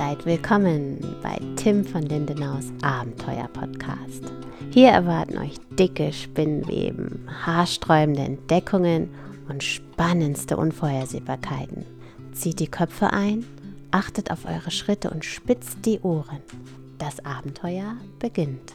und willkommen bei Tim von Lindenaus Abenteuer Podcast. Hier erwarten euch dicke Spinnweben, haarsträubende Entdeckungen und spannendste Unvorhersehbarkeiten. Zieht die Köpfe ein, achtet auf eure Schritte und spitzt die Ohren. Das Abenteuer beginnt.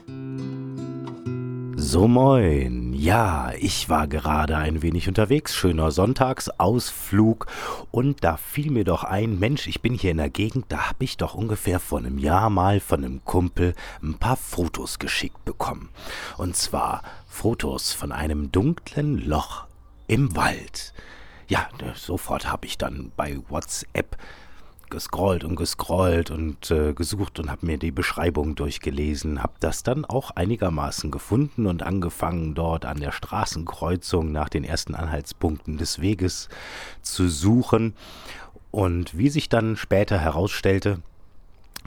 So moin. Ja, ich war gerade ein wenig unterwegs, schöner Sonntagsausflug und da fiel mir doch ein, Mensch, ich bin hier in der Gegend, da habe ich doch ungefähr vor einem Jahr mal von einem Kumpel ein paar Fotos geschickt bekommen. Und zwar Fotos von einem dunklen Loch im Wald. Ja, sofort habe ich dann bei WhatsApp gescrollt und gescrollt und äh, gesucht und habe mir die Beschreibung durchgelesen, habe das dann auch einigermaßen gefunden und angefangen dort an der Straßenkreuzung nach den ersten Anhaltspunkten des Weges zu suchen. Und wie sich dann später herausstellte,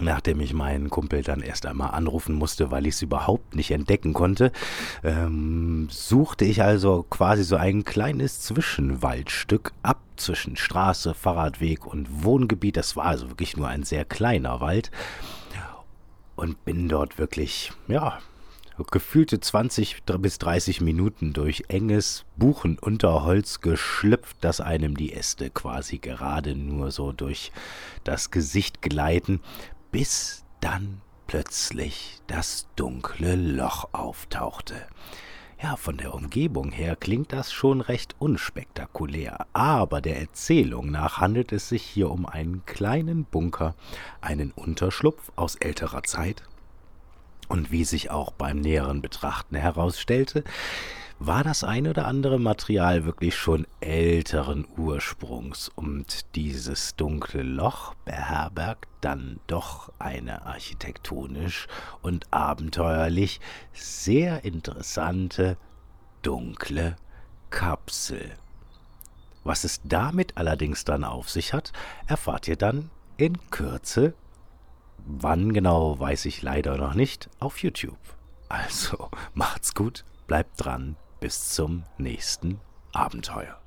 Nachdem ich meinen Kumpel dann erst einmal anrufen musste, weil ich es überhaupt nicht entdecken konnte, ähm, suchte ich also quasi so ein kleines Zwischenwaldstück ab zwischen Straße, Fahrradweg und Wohngebiet. Das war also wirklich nur ein sehr kleiner Wald. Und bin dort wirklich, ja, gefühlte 20 bis 30 Minuten durch enges Buchenunterholz geschlüpft, dass einem die Äste quasi gerade nur so durch das Gesicht gleiten, bis dann plötzlich das dunkle Loch auftauchte. Ja, von der Umgebung her klingt das schon recht unspektakulär, aber der Erzählung nach handelt es sich hier um einen kleinen Bunker, einen Unterschlupf aus älterer Zeit. Und wie sich auch beim näheren Betrachten herausstellte, war das ein oder andere Material wirklich schon älteren Ursprungs und dieses dunkle Loch beherbergt dann doch eine architektonisch und abenteuerlich sehr interessante dunkle Kapsel. Was es damit allerdings dann auf sich hat, erfahrt ihr dann in Kürze. Wann genau, weiß ich leider noch nicht, auf YouTube. Also macht's gut, bleibt dran bis zum nächsten Abenteuer.